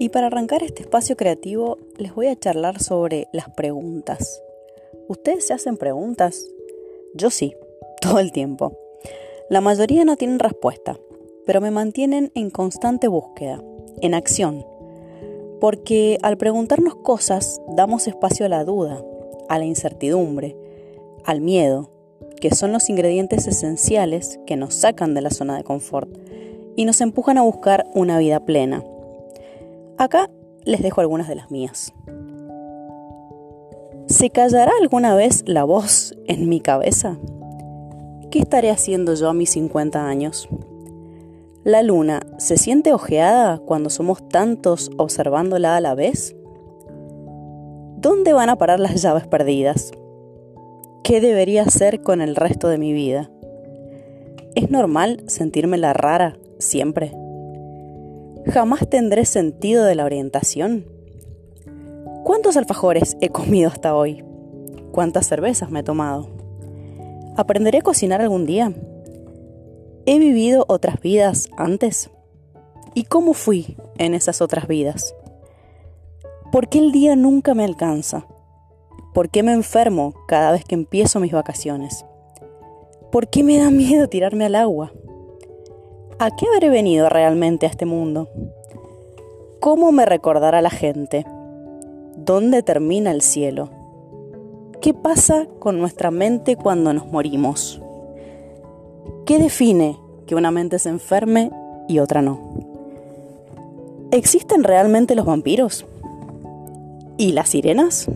Y para arrancar este espacio creativo les voy a charlar sobre las preguntas. ¿Ustedes se hacen preguntas? Yo sí, todo el tiempo. La mayoría no tienen respuesta, pero me mantienen en constante búsqueda, en acción. Porque al preguntarnos cosas damos espacio a la duda, a la incertidumbre, al miedo, que son los ingredientes esenciales que nos sacan de la zona de confort y nos empujan a buscar una vida plena Acá les dejo algunas de las mías. ¿Se callará alguna vez la voz en mi cabeza? ¿Qué estaré haciendo yo a mis 50 años? ¿La luna se siente ojeada cuando somos tantos observándola a la vez? ¿Dónde van a parar las llaves perdidas? ¿Qué debería hacer con el resto de mi vida? ¿Es normal sentirme la rara siempre? ¿Jamás tendré sentido de la orientación? ¿Cuántos alfajores he comido hasta hoy? ¿Cuántas cervezas me he tomado? ¿Aprenderé a cocinar algún día? ¿He vivido otras vidas antes? ¿Y cómo fui en esas otras vidas? ¿Por qué el día nunca me alcanza? ¿Por qué me enfermo cada vez que empiezo mis vacaciones? ¿Por qué me da miedo tirarme al agua? ¿A qué habré venido realmente a este mundo? ¿Cómo me recordará la gente? ¿Dónde termina el cielo? ¿Qué pasa con nuestra mente cuando nos morimos? ¿Qué define que una mente se enferme y otra no? ¿Existen realmente los vampiros? ¿Y las sirenas?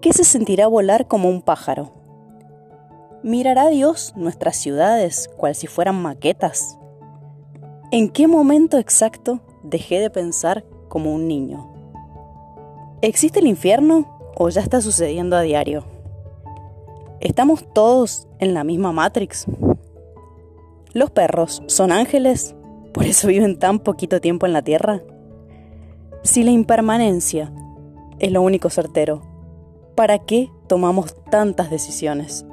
¿Qué se sentirá volar como un pájaro? ¿Mirará Dios nuestras ciudades cual si fueran maquetas? ¿En qué momento exacto dejé de pensar como un niño? ¿Existe el infierno o ya está sucediendo a diario? ¿Estamos todos en la misma Matrix? ¿Los perros son ángeles? ¿Por eso viven tan poquito tiempo en la Tierra? Si la impermanencia es lo único certero, ¿para qué tomamos tantas decisiones?